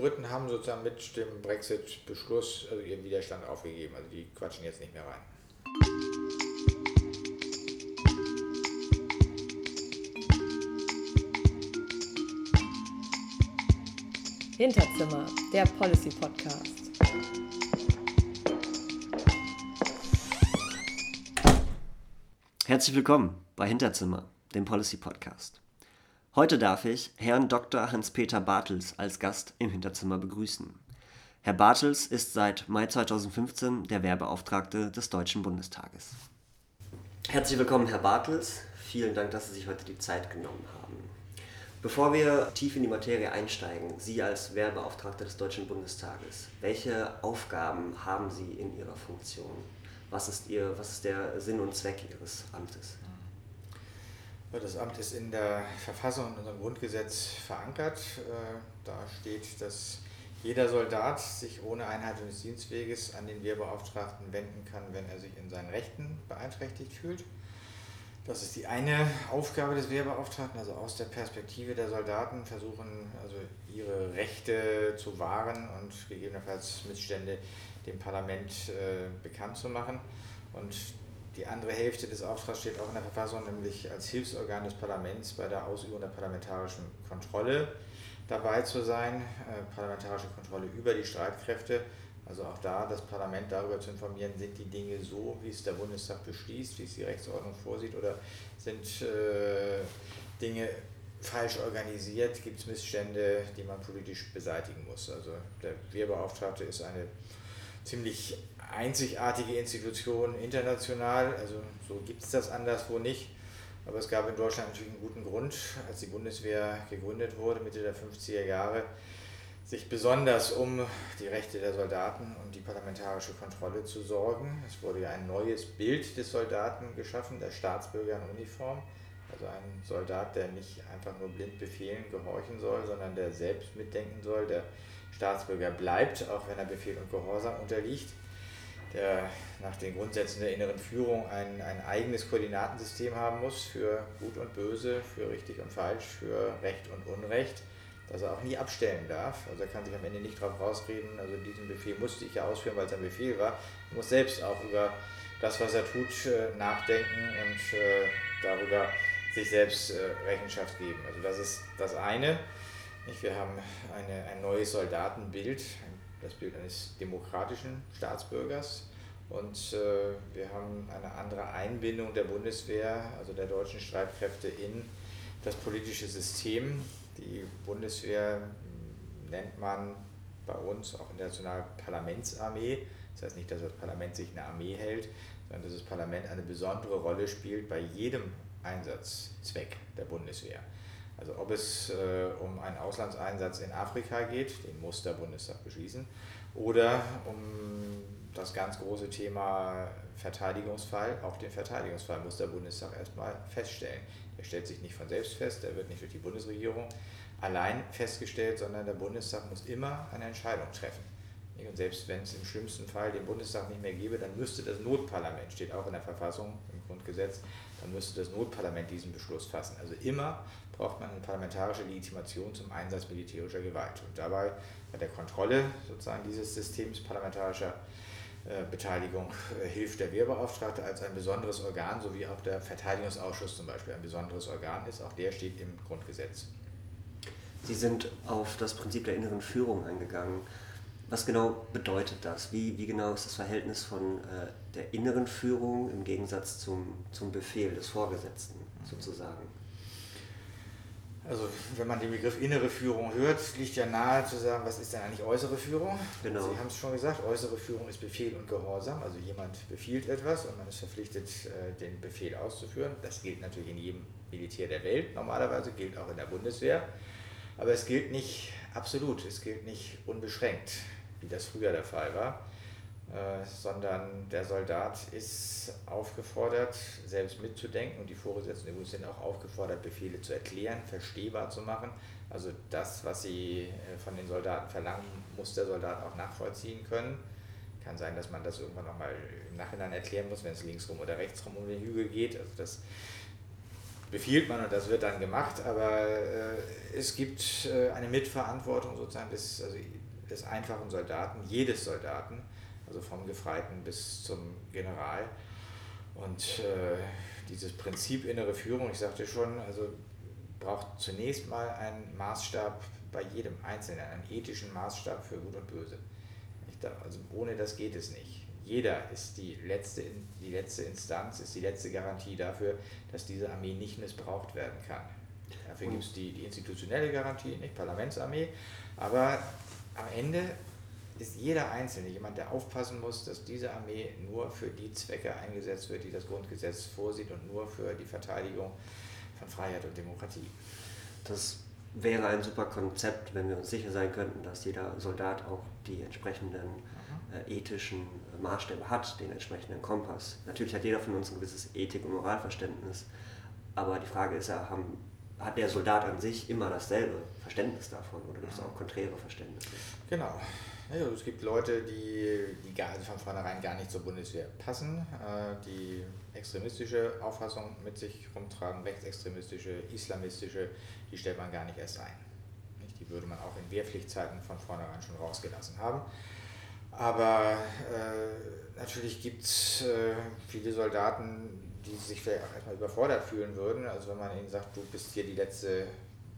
Briten haben sozusagen mit dem Brexit-Beschluss also ihren Widerstand aufgegeben. Also die quatschen jetzt nicht mehr rein. Hinterzimmer, der Policy Podcast. Herzlich willkommen bei Hinterzimmer, dem Policy Podcast. Heute darf ich Herrn Dr. Hans-Peter Bartels als Gast im Hinterzimmer begrüßen. Herr Bartels ist seit Mai 2015 der Werbeauftragte des Deutschen Bundestages. Herzlich willkommen, Herr Bartels. Vielen Dank, dass Sie sich heute die Zeit genommen haben. Bevor wir tief in die Materie einsteigen, Sie als Werbeauftragter des Deutschen Bundestages, welche Aufgaben haben Sie in Ihrer Funktion? Was ist, Ihr, was ist der Sinn und Zweck Ihres Amtes? Das Amt ist in der Verfassung und unserem Grundgesetz verankert. Äh, da steht, dass jeder Soldat sich ohne Einhaltung des Dienstweges an den Wehrbeauftragten wenden kann, wenn er sich in seinen Rechten beeinträchtigt fühlt. Das ist die eine Aufgabe des Wehrbeauftragten, also aus der Perspektive der Soldaten versuchen, also ihre Rechte zu wahren und gegebenenfalls Missstände dem Parlament äh, bekannt zu machen. Und die andere Hälfte des Auftrags steht auch in der Verfassung, nämlich als Hilfsorgan des Parlaments bei der Ausübung der parlamentarischen Kontrolle dabei zu sein, äh, parlamentarische Kontrolle über die Streitkräfte. Also auch da das Parlament darüber zu informieren, sind die Dinge so, wie es der Bundestag beschließt, wie es die Rechtsordnung vorsieht, oder sind äh, Dinge falsch organisiert, gibt es Missstände, die man politisch beseitigen muss. Also der Wehrbeauftragte ist eine ziemlich einzigartige Institution international, also so gibt es das anderswo nicht. Aber es gab in Deutschland natürlich einen guten Grund, als die Bundeswehr gegründet wurde, Mitte der 50er Jahre, sich besonders um die Rechte der Soldaten und die parlamentarische Kontrolle zu sorgen. Es wurde ja ein neues Bild des Soldaten geschaffen, der Staatsbürger in Uniform. Also ein Soldat, der nicht einfach nur blind Befehlen gehorchen soll, sondern der selbst mitdenken soll, der Staatsbürger bleibt, auch wenn er Befehl und Gehorsam unterliegt der nach den Grundsätzen der inneren Führung ein, ein eigenes Koordinatensystem haben muss für Gut und Böse, für richtig und falsch, für Recht und Unrecht, dass er auch nie abstellen darf. Also er kann sich am Ende nicht darauf rausreden, also diesen Befehl musste ich ja ausführen, weil es ein Befehl war. Er muss selbst auch über das, was er tut, äh, nachdenken und äh, darüber sich selbst äh, Rechenschaft geben. Also das ist das eine. Wir haben eine, ein neues Soldatenbild, das Bild eines demokratischen Staatsbürgers. Und äh, wir haben eine andere Einbindung der Bundeswehr, also der deutschen Streitkräfte in das politische System. Die Bundeswehr hm, nennt man bei uns auch international Parlamentsarmee. Das heißt nicht, dass das Parlament sich eine Armee hält, sondern dass das Parlament eine besondere Rolle spielt bei jedem Einsatzzweck der Bundeswehr. Also ob es äh, um einen Auslandseinsatz in Afrika geht, den muss der Bundestag beschließen, oder um das ganz große Thema Verteidigungsfall, auch den Verteidigungsfall muss der Bundestag erstmal feststellen. Der stellt sich nicht von selbst fest, der wird nicht durch die Bundesregierung allein festgestellt, sondern der Bundestag muss immer eine Entscheidung treffen. Und selbst wenn es im schlimmsten Fall den Bundestag nicht mehr gäbe, dann müsste das Notparlament, steht auch in der Verfassung, im Grundgesetz, dann müsste das Notparlament diesen Beschluss fassen. Also immer braucht man eine parlamentarische Legitimation zum Einsatz militärischer Gewalt. Und dabei bei der Kontrolle sozusagen dieses Systems parlamentarischer äh, Beteiligung äh, hilft der Wehrbeauftragte als ein besonderes Organ, so wie auch der Verteidigungsausschuss zum Beispiel ein besonderes Organ ist. Auch der steht im Grundgesetz. Sie sind auf das Prinzip der inneren Führung eingegangen. Was genau bedeutet das? Wie, wie genau ist das Verhältnis von äh, der inneren Führung im Gegensatz zum, zum Befehl des Vorgesetzten sozusagen? Also wenn man den Begriff innere Führung hört, liegt ja nahe zu sagen, was ist denn eigentlich äußere Führung? Genau. Sie haben es schon gesagt, äußere Führung ist Befehl und Gehorsam. Also jemand befiehlt etwas und man ist verpflichtet, äh, den Befehl auszuführen. Das gilt natürlich in jedem Militär der Welt normalerweise, gilt auch in der Bundeswehr. Aber es gilt nicht absolut, es gilt nicht unbeschränkt, wie das früher der Fall war. Äh, sondern der Soldat ist aufgefordert, selbst mitzudenken und die Vorgesetzten sind auch aufgefordert, Befehle zu erklären, verstehbar zu machen. Also das, was sie äh, von den Soldaten verlangen, muss der Soldat auch nachvollziehen können. Kann sein, dass man das irgendwann nochmal im Nachhinein erklären muss, wenn es linksrum oder rechtsrum um den Hügel geht. Also das befiehlt man und das wird dann gemacht, aber äh, es gibt äh, eine Mitverantwortung sozusagen des, also des einfachen Soldaten, jedes Soldaten, also vom Gefreiten bis zum General. Und äh, dieses Prinzip innere Führung, ich sagte schon, also braucht zunächst mal einen Maßstab bei jedem Einzelnen, einen ethischen Maßstab für Gut und Böse. Also ohne das geht es nicht. Jeder ist die letzte, die letzte Instanz, ist die letzte Garantie dafür, dass diese Armee nicht missbraucht werden kann. Dafür gibt es die, die institutionelle Garantie, nicht Parlamentsarmee, aber am Ende ist jeder Einzelne jemand, der aufpassen muss, dass diese Armee nur für die Zwecke eingesetzt wird, die das Grundgesetz vorsieht und nur für die Verteidigung von Freiheit und Demokratie. Das wäre ein super Konzept, wenn wir uns sicher sein könnten, dass jeder Soldat auch die entsprechenden äh, ethischen Maßstäbe hat, den entsprechenden Kompass. Natürlich hat jeder von uns ein gewisses Ethik- und Moralverständnis, aber die Frage ist ja, haben, hat der Soldat an sich immer dasselbe Verständnis davon oder gibt es auch konträre Verständnisse? Genau. Ja, es gibt Leute, die, die gar, also von vornherein gar nicht zur Bundeswehr passen, äh, die extremistische Auffassung mit sich rumtragen, rechtsextremistische, islamistische, die stellt man gar nicht erst ein. Die würde man auch in Wehrpflichtzeiten von vornherein schon rausgelassen haben. Aber äh, natürlich gibt es äh, viele Soldaten, die sich vielleicht auch erstmal überfordert fühlen würden. Also wenn man ihnen sagt, du bist hier die letzte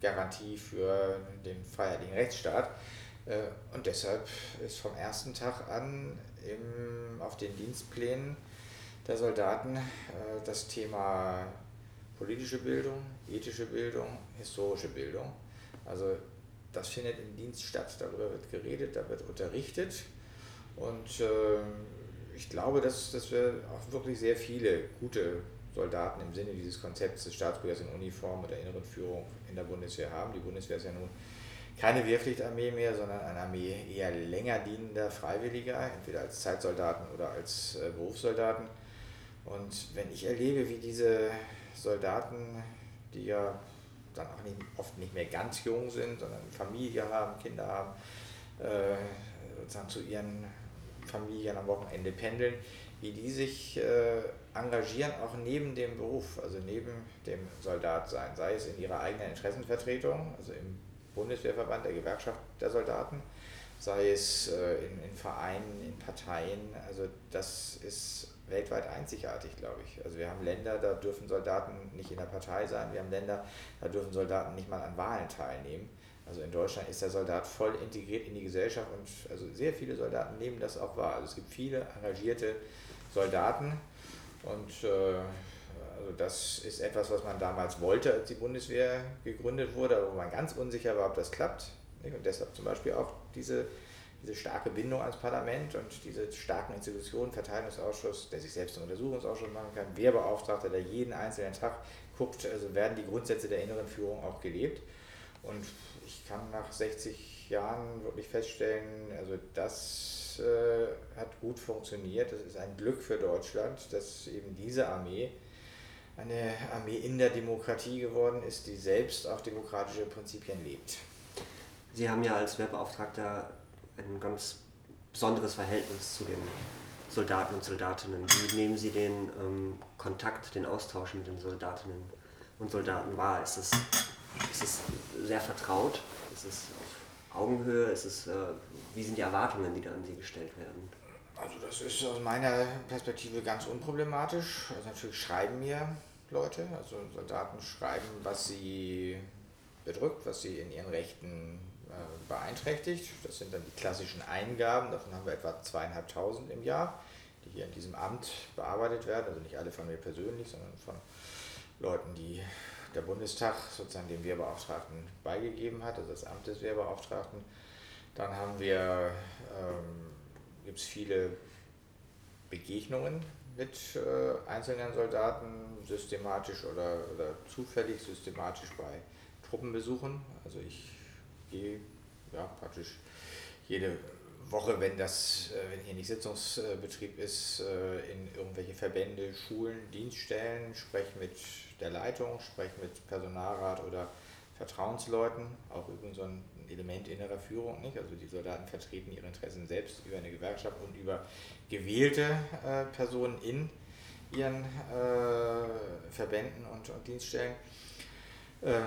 Garantie für den freiheitlichen Rechtsstaat. Äh, und deshalb ist vom ersten Tag an im, auf den Dienstplänen der Soldaten äh, das Thema politische Bildung, ethische Bildung, historische Bildung. Also das findet im Dienst statt, darüber wird geredet, da wird unterrichtet und äh, ich glaube, dass, dass wir auch wirklich sehr viele gute Soldaten im Sinne dieses Konzepts des Staatsbürgers in Uniform oder inneren Führung in der Bundeswehr haben. Die Bundeswehr ist ja nun keine Wehrpflichtarmee mehr, sondern eine Armee eher länger dienender Freiwilliger, entweder als Zeitsoldaten oder als äh, Berufssoldaten. Und wenn ich erlebe, wie diese Soldaten, die ja dann auch nicht, oft nicht mehr ganz jung sind, sondern Familie haben, Kinder haben, äh, sozusagen zu ihren Familien am Wochenende pendeln, wie die sich äh, engagieren, auch neben dem Beruf, also neben dem Soldatsein, sei es in ihrer eigenen Interessenvertretung, also im Bundeswehrverband der Gewerkschaft der Soldaten, sei es äh, in, in, Vereinen, in Parteien. Also das ist weltweit einzigartig, glaube ich. Also wir haben Länder, da dürfen Soldaten nicht in der Partei sein. Wir haben Länder, da dürfen Soldaten nicht mal an Wahlen teilnehmen. Also in Deutschland ist der Soldat voll integriert in die Gesellschaft und also sehr viele Soldaten nehmen das auch wahr. Also es gibt viele engagierte Soldaten und äh, also das ist etwas, was man damals wollte, als die Bundeswehr gegründet wurde, aber wo man ganz unsicher war, ob das klappt. Und deshalb zum Beispiel auch diese, diese starke Bindung ans Parlament und diese starken Institutionen, Verteidigungsausschuss, der sich selbst einen Untersuchungsausschuss machen kann, Wehrbeauftragter, der jeden einzelnen Tag guckt, also werden die Grundsätze der inneren Führung auch gelebt. Und ich kann nach 60 Jahren wirklich feststellen, also das äh, hat gut funktioniert. Das ist ein Glück für Deutschland, dass eben diese Armee eine Armee in der Demokratie geworden ist, die selbst auch demokratische Prinzipien lebt. Sie haben ja als Wehrbeauftragter ein ganz besonderes Verhältnis zu den Soldaten und Soldatinnen. Wie nehmen Sie den ähm, Kontakt, den Austausch mit den Soldatinnen und Soldaten wahr? Ist es, ist es sehr vertraut? Ist es Augenhöhe? Ist es, äh, wie sind die Erwartungen, die da an Sie gestellt werden? Also das ist aus meiner Perspektive ganz unproblematisch. Also natürlich schreiben mir Leute, also Soldaten schreiben, was sie bedrückt, was sie in ihren Rechten äh, beeinträchtigt. Das sind dann die klassischen Eingaben, davon haben wir etwa zweieinhalbtausend im Jahr, die hier in diesem Amt bearbeitet werden. Also nicht alle von mir persönlich, sondern von Leuten, die der Bundestag sozusagen dem Wehrbeauftragten beigegeben hat, also das Amt des Wehrbeauftragten. Dann haben wir ähm, gibt es viele Begegnungen mit äh, einzelnen Soldaten, systematisch oder, oder zufällig systematisch bei Truppenbesuchen. Also ich gehe ja, praktisch jede Woche, wenn das, äh, wenn hier nicht Sitzungsbetrieb ist, äh, in irgendwelche Verbände, Schulen, Dienststellen, spreche mit der Leitung, spreche mit Personalrat oder Vertrauensleuten, auch übrigens so ein Element innerer Führung, nicht? Also die Soldaten vertreten ihre Interessen selbst über eine Gewerkschaft und über gewählte äh, Personen in ihren äh, Verbänden und, und Dienststellen. Äh,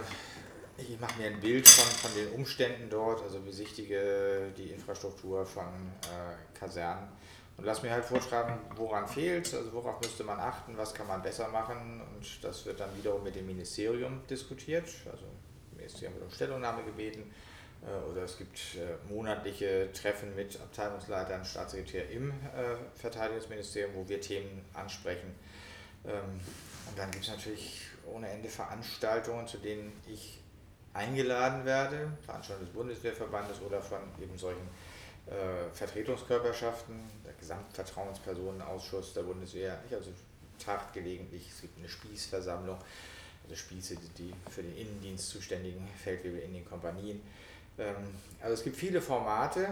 ich mache mir ein Bild von, von den Umständen dort, also besichtige die Infrastruktur von äh, Kasernen und lass mir halt vorschreiben, woran fehlt, also worauf müsste man achten, was kann man besser machen? Und das wird dann wiederum mit dem Ministerium diskutiert. Also das Ministerium wird um Stellungnahme gebeten. Äh, oder es gibt äh, monatliche Treffen mit Abteilungsleitern, Staatssekretär im äh, Verteidigungsministerium, wo wir Themen ansprechen. Ähm, und dann gibt es natürlich ohne Ende Veranstaltungen, zu denen ich eingeladen werde, Veranstaltungen des Bundeswehrverbandes oder von eben solchen Vertretungskörperschaften, Gesamtvertrauenspersonenausschuss der Bundeswehr, nicht? also tagt gelegentlich, es gibt eine Spießversammlung, also Spieße, die für den Innendienst zuständigen Feldwebel in den Kompanien. Ähm, also es gibt viele Formate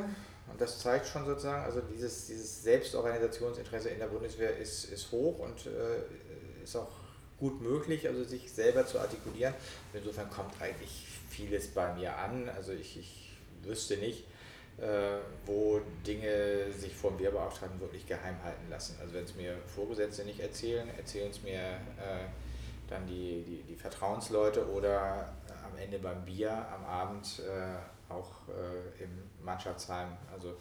und das zeigt schon sozusagen, also dieses, dieses Selbstorganisationsinteresse in der Bundeswehr ist, ist hoch und äh, ist auch gut möglich, also sich selber zu artikulieren. Und insofern kommt eigentlich vieles bei mir an. Also ich, ich wüsste nicht, wo Dinge sich vom Wehrbeauftragten wirklich geheim halten lassen. Also wenn es mir Vorgesetzte nicht erzählen, erzählen es mir äh, dann die, die, die, Vertrauensleute oder am Ende beim Bier am Abend äh, auch äh, im Mannschaftsheim. Also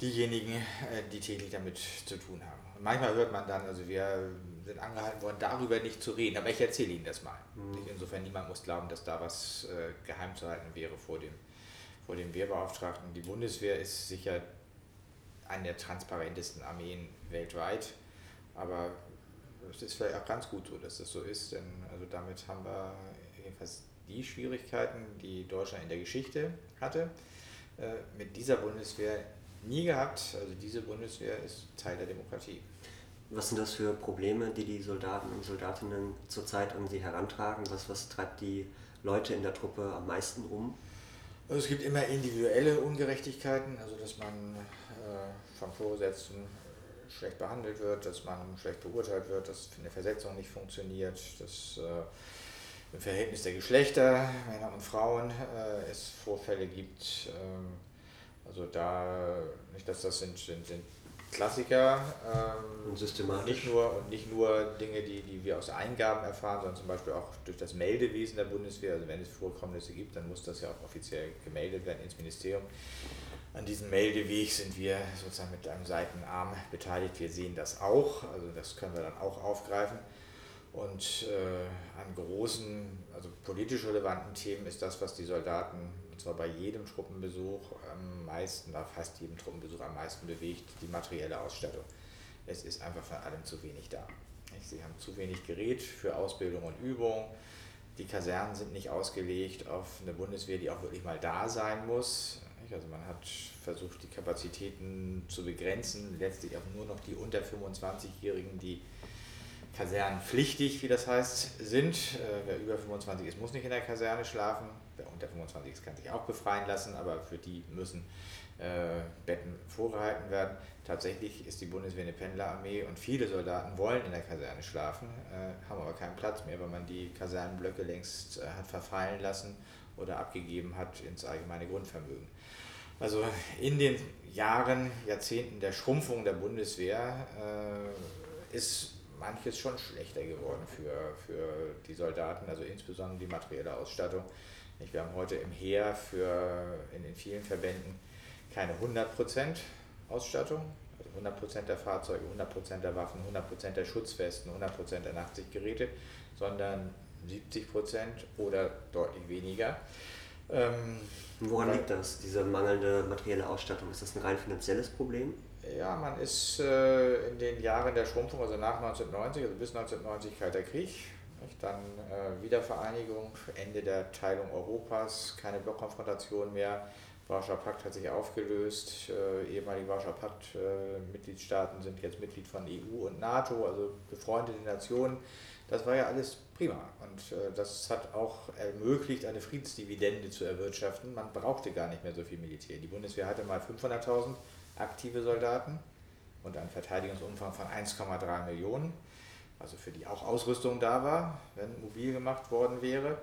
diejenigen, äh, die täglich damit zu tun haben. Und manchmal hört man dann, also wir sind angehalten worden, darüber nicht zu reden, aber ich erzähle Ihnen das mal. Mhm. Insofern niemand muss glauben, dass da was äh, geheim zu halten wäre vor dem, vor dem Wehrbeauftragten. Die Bundeswehr ist sicher eine der transparentesten Armeen weltweit, aber es ist vielleicht auch ganz gut so, dass das so ist, denn also damit haben wir jedenfalls die Schwierigkeiten, die Deutschland in der Geschichte hatte, äh, mit dieser Bundeswehr nie gehabt. Also diese Bundeswehr ist Teil der Demokratie. Was sind das für Probleme, die die Soldaten und Soldatinnen zurzeit an sie herantragen? Was, was treibt die Leute in der Truppe am meisten um? Also es gibt immer individuelle Ungerechtigkeiten, also dass man äh, vom Vorgesetzten schlecht behandelt wird, dass man schlecht beurteilt wird, dass eine Versetzung nicht funktioniert, dass äh, im Verhältnis der Geschlechter, Männer und Frauen, äh, es Vorfälle gibt. Ähm, also da, nicht, dass das sind, sind, sind Klassiker. Ähm, und systematisch. Nicht nur, und nicht nur Dinge, die, die wir aus Eingaben erfahren, sondern zum Beispiel auch durch das Meldewesen der Bundeswehr. Also wenn es Vorkommnisse gibt, dann muss das ja auch offiziell gemeldet werden ins Ministerium. An diesem Meldeweg sind wir sozusagen mit einem Seitenarm beteiligt. Wir sehen das auch, also das können wir dann auch aufgreifen. Und äh, an großen, also politisch relevanten Themen ist das, was die Soldaten, und zwar bei jedem Truppenbesuch am meisten, bei fast jedem Truppenbesuch am meisten bewegt, die materielle Ausstattung. Es ist einfach von allem zu wenig da. Sie haben zu wenig Gerät für Ausbildung und Übung. Die Kasernen sind nicht ausgelegt auf eine Bundeswehr, die auch wirklich mal da sein muss. Also man hat versucht, die Kapazitäten zu begrenzen, letztlich auch nur noch die unter 25-Jährigen, die kasernenpflichtig, wie das heißt, sind. Äh, wer über 25 ist, muss nicht in der Kaserne schlafen. Wer unter 25 ist, kann sich auch befreien lassen, aber für die müssen äh, Betten vorgehalten werden. Tatsächlich ist die Bundeswehr eine Pendlerarmee und viele Soldaten wollen in der Kaserne schlafen, äh, haben aber keinen Platz mehr, weil man die Kasernenblöcke längst äh, hat verfallen lassen oder abgegeben hat ins allgemeine Grundvermögen. Also in den Jahren, Jahrzehnten der Schrumpfung der Bundeswehr äh, ist manches schon schlechter geworden für, für die Soldaten, also insbesondere die materielle Ausstattung. Wir haben heute im Heer für in den vielen Verbänden keine 100% Ausstattung, also 100% der Fahrzeuge, 100% der Waffen, 100% der Schutzwesten, 100% der Nachtsichtgeräte, sondern 70% oder deutlich weniger. Ähm, Woran liegt das, diese mangelnde materielle Ausstattung? Ist das ein rein finanzielles Problem? Ja, man ist äh, in den Jahren der Schrumpfung, also nach 1990, also bis 1990 Kalter Krieg, nicht? Dann äh, Wiedervereinigung, Ende der Teilung Europas, keine Blockkonfrontation mehr. Warschauer Pakt hat sich aufgelöst, äh, ehemalige Warschauer Pakt-Mitgliedstaaten äh, sind jetzt Mitglied von EU und NATO, also befreundete Nationen. Das war ja alles prima und äh, das hat auch ermöglicht, eine Friedensdividende zu erwirtschaften. Man brauchte gar nicht mehr so viel Militär. Die Bundeswehr hatte mal 500.000 aktive Soldaten und einen Verteidigungsumfang von 1,3 Millionen, also für die auch Ausrüstung da war, wenn mobil gemacht worden wäre.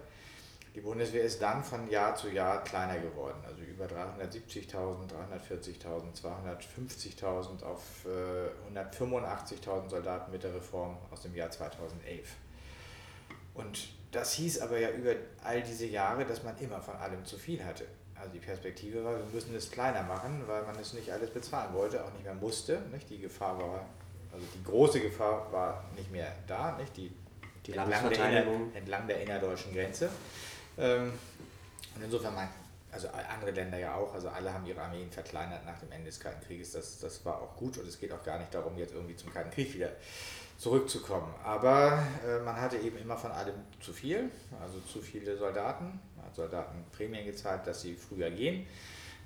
Die Bundeswehr ist dann von Jahr zu Jahr kleiner geworden, also über 370.000, 340.000, 250.000 auf äh, 185.000 Soldaten mit der Reform aus dem Jahr 2011. Und das hieß aber ja über all diese Jahre, dass man immer von allem zu viel hatte. Also die Perspektive war, wir müssen es kleiner machen, weil man es nicht alles bezahlen wollte, auch nicht mehr musste. Die Gefahr war, also die große Gefahr war nicht mehr da, nicht? Die, die entlang, der inner, entlang der innerdeutschen Grenze. Ähm, und insofern mein, also andere Länder ja auch, also alle haben ihre Armeen verkleinert nach dem Ende des Kalten Krieges. Das, das war auch gut und es geht auch gar nicht darum, jetzt irgendwie zum Kalten Krieg wieder zurückzukommen. Aber äh, man hatte eben immer von allem zu viel, also zu viele Soldaten. Man hat Soldaten Prämien gezahlt, dass sie früher gehen.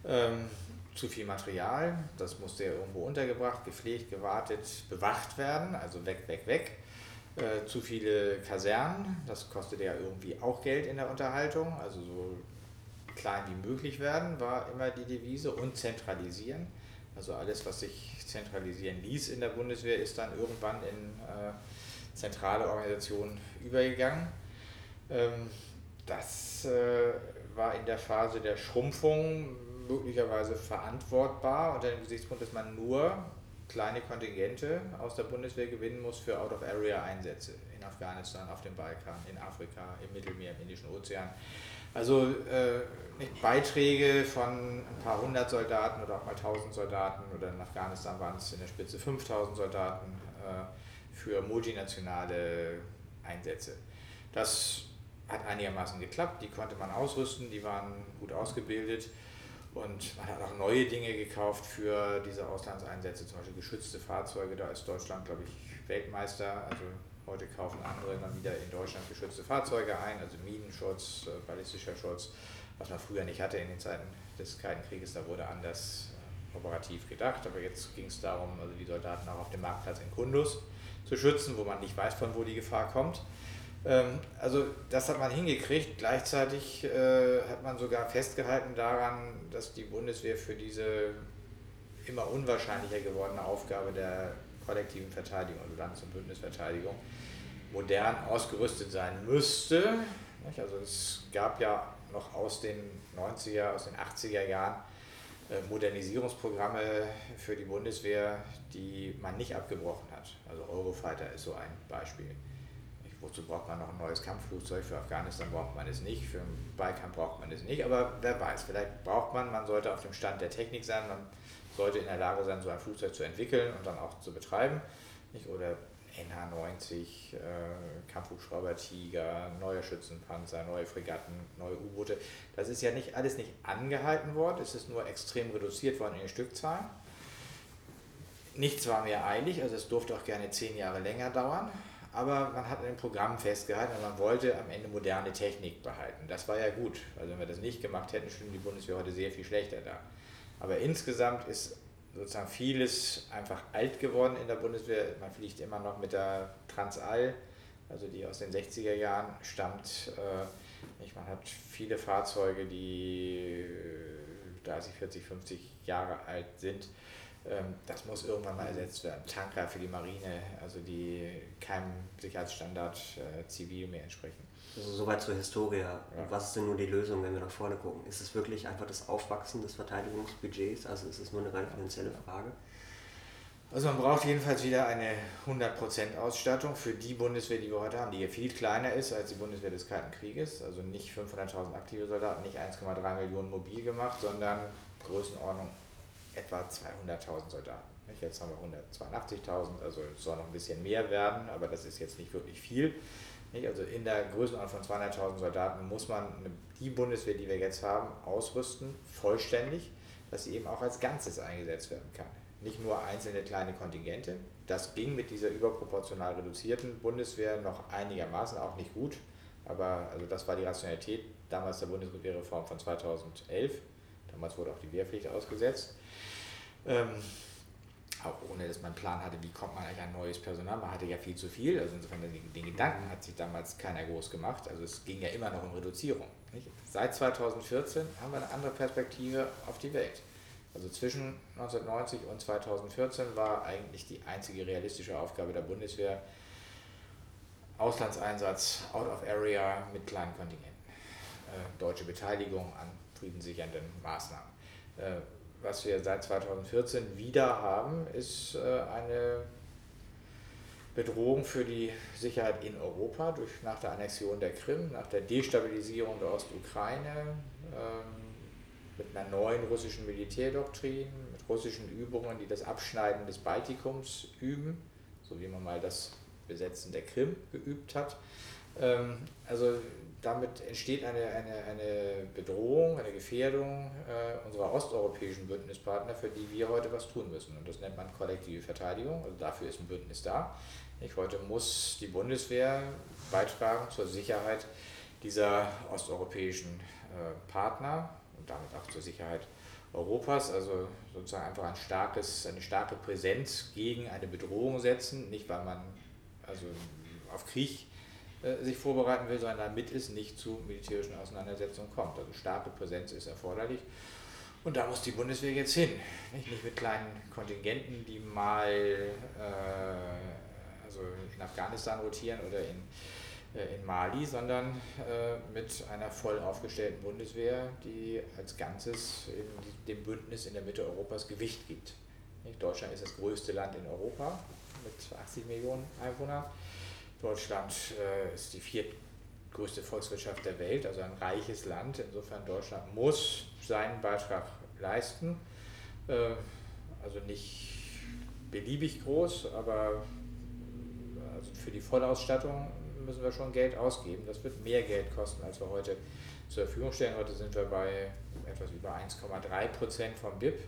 Ähm, zu viel Material, das musste ja irgendwo untergebracht, gepflegt, gewartet, bewacht werden, also weg, weg, weg. Äh, zu viele Kasernen, das kostete ja irgendwie auch Geld in der Unterhaltung, also so klein wie möglich werden, war immer die Devise und zentralisieren. Also alles, was sich zentralisieren ließ in der Bundeswehr, ist dann irgendwann in äh, zentrale Organisationen übergegangen. Ähm, das äh, war in der Phase der Schrumpfung möglicherweise verantwortbar unter dem Gesichtspunkt, dass man nur kleine Kontingente aus der Bundeswehr gewinnen muss für Out-of-Area-Einsätze in Afghanistan, auf dem Balkan, in Afrika, im Mittelmeer, im Indischen Ozean. Also äh, Beiträge von ein paar hundert Soldaten oder auch mal tausend Soldaten oder in Afghanistan waren es in der Spitze 5000 Soldaten äh, für multinationale Einsätze. Das hat einigermaßen geklappt, die konnte man ausrüsten, die waren gut ausgebildet und man hat auch neue Dinge gekauft für diese Auslandseinsätze, zum Beispiel geschützte Fahrzeuge. Da ist Deutschland, glaube ich, Weltmeister. Also heute kaufen andere dann wieder in Deutschland geschützte Fahrzeuge ein, also Minenschutz, äh, ballistischer Schutz, was man früher nicht hatte in den Zeiten des Kalten Krieges. Da wurde anders äh, operativ gedacht. Aber jetzt ging es darum, also die Soldaten auch auf dem Marktplatz in Kundus zu schützen, wo man nicht weiß, von wo die Gefahr kommt. Ähm, also das hat man hingekriegt. Gleichzeitig äh, hat man sogar festgehalten daran, dass die Bundeswehr für diese immer unwahrscheinlicher gewordene Aufgabe der kollektiven Verteidigung, also Landes- und Bündnisverteidigung, modern ausgerüstet sein müsste. Also es gab ja noch aus den 90er, aus den 80er Jahren äh, Modernisierungsprogramme für die Bundeswehr, die man nicht abgebrochen hat. Also Eurofighter ist so ein Beispiel. Wozu braucht man noch ein neues Kampfflugzeug? Für Afghanistan braucht man es nicht, für den Balkan braucht man es nicht, aber wer weiß, vielleicht braucht man, man sollte auf dem Stand der Technik sein, man sollte in der Lage sein, so ein Flugzeug zu entwickeln und dann auch zu betreiben. Nicht? Oder NH-90, äh, Kampfhubschrauber Tiger, neue Schützenpanzer, neue Fregatten, neue U-Boote. Das ist ja nicht alles nicht angehalten worden, es ist nur extrem reduziert worden in den Stückzahlen. Nichts war mehr eilig, also es durfte auch gerne zehn Jahre länger dauern aber man hat dem Programm festgehalten und man wollte am Ende moderne Technik behalten. Das war ja gut. Also wenn wir das nicht gemacht hätten, stünde die Bundeswehr heute sehr viel schlechter da. Aber insgesamt ist sozusagen vieles einfach alt geworden in der Bundeswehr. Man fliegt immer noch mit der Transall, also die aus den 60er Jahren stammt. Äh, man hat viele Fahrzeuge, die 30, 40, 50 Jahre alt sind das muss irgendwann mal ersetzt werden. Tanker für die Marine, also die keinem Sicherheitsstandard äh, zivil mehr entsprechen. Also soweit zur Historie. Ja. Was ist denn nun die Lösung, wenn wir nach vorne gucken? Ist es wirklich einfach das Aufwachsen des Verteidigungsbudgets? Also ist es nur eine rein finanzielle Frage? Also man braucht jedenfalls wieder eine 100% Ausstattung für die Bundeswehr, die wir heute haben, die ja viel kleiner ist als die Bundeswehr des Kalten Krieges. Also nicht 500.000 aktive Soldaten, nicht 1,3 Millionen mobil gemacht, sondern Größenordnung etwa 200.000 Soldaten. Jetzt haben wir 182.000, also es soll noch ein bisschen mehr werden, aber das ist jetzt nicht wirklich viel. Also in der Größenordnung von 200.000 Soldaten muss man die Bundeswehr, die wir jetzt haben, ausrüsten, vollständig, dass sie eben auch als Ganzes eingesetzt werden kann. Nicht nur einzelne kleine Kontingente. Das ging mit dieser überproportional reduzierten Bundeswehr noch einigermaßen auch nicht gut, aber also das war die Rationalität damals der Bundeswehrreform von 2011. Damals wurde auch die Wehrpflicht ausgesetzt. Ähm, auch ohne, dass man einen Plan hatte, wie kommt man eigentlich an neues Personal. Man hatte ja viel zu viel, also insofern den, den Gedanken hat sich damals keiner groß gemacht. Also es ging ja immer noch um Reduzierung. Nicht? Seit 2014 haben wir eine andere Perspektive auf die Welt. Also zwischen 1990 und 2014 war eigentlich die einzige realistische Aufgabe der Bundeswehr Auslandseinsatz out of area mit kleinen Kontingenten. deutsche Beteiligung an friedenssichernden Maßnahmen. Was wir seit 2014 wieder haben, ist eine Bedrohung für die Sicherheit in Europa durch, nach der Annexion der Krim, nach der Destabilisierung der Ostukraine, ähm, mit einer neuen russischen Militärdoktrin, mit russischen Übungen, die das Abschneiden des Baltikums üben, so wie man mal das Besetzen der Krim geübt hat. Ähm, also damit entsteht eine, eine, eine Bedrohung, eine Gefährdung äh, unserer osteuropäischen Bündnispartner, für die wir heute was tun müssen. Und das nennt man kollektive Verteidigung. Also dafür ist ein Bündnis da. Nicht? Heute muss die Bundeswehr beitragen zur Sicherheit dieser osteuropäischen äh, Partner und damit auch zur Sicherheit Europas, also sozusagen einfach ein starkes, eine starke Präsenz gegen eine Bedrohung setzen, nicht weil man also auf Krieg sich vorbereiten will, sondern damit es nicht zu militärischen Auseinandersetzungen kommt. Also starke Präsenz ist erforderlich. Und da muss die Bundeswehr jetzt hin. Nicht, nicht mit kleinen Kontingenten, die mal äh, also in Afghanistan rotieren oder in äh, in Mali, sondern äh, mit einer voll aufgestellten Bundeswehr, die als Ganzes dem Bündnis in der Mitte Europas Gewicht gibt. Deutschland ist das größte Land in Europa mit 80 Millionen Einwohnern. Deutschland äh, ist die viertgrößte Volkswirtschaft der Welt, also ein reiches Land. Insofern Deutschland muss seinen Beitrag leisten. Also nicht beliebig groß, aber also für die Vollausstattung müssen wir schon Geld ausgeben. Das wird mehr Geld kosten, als wir heute zur Verfügung stellen. Heute sind wir bei etwas über 1,3 Prozent vom BIP.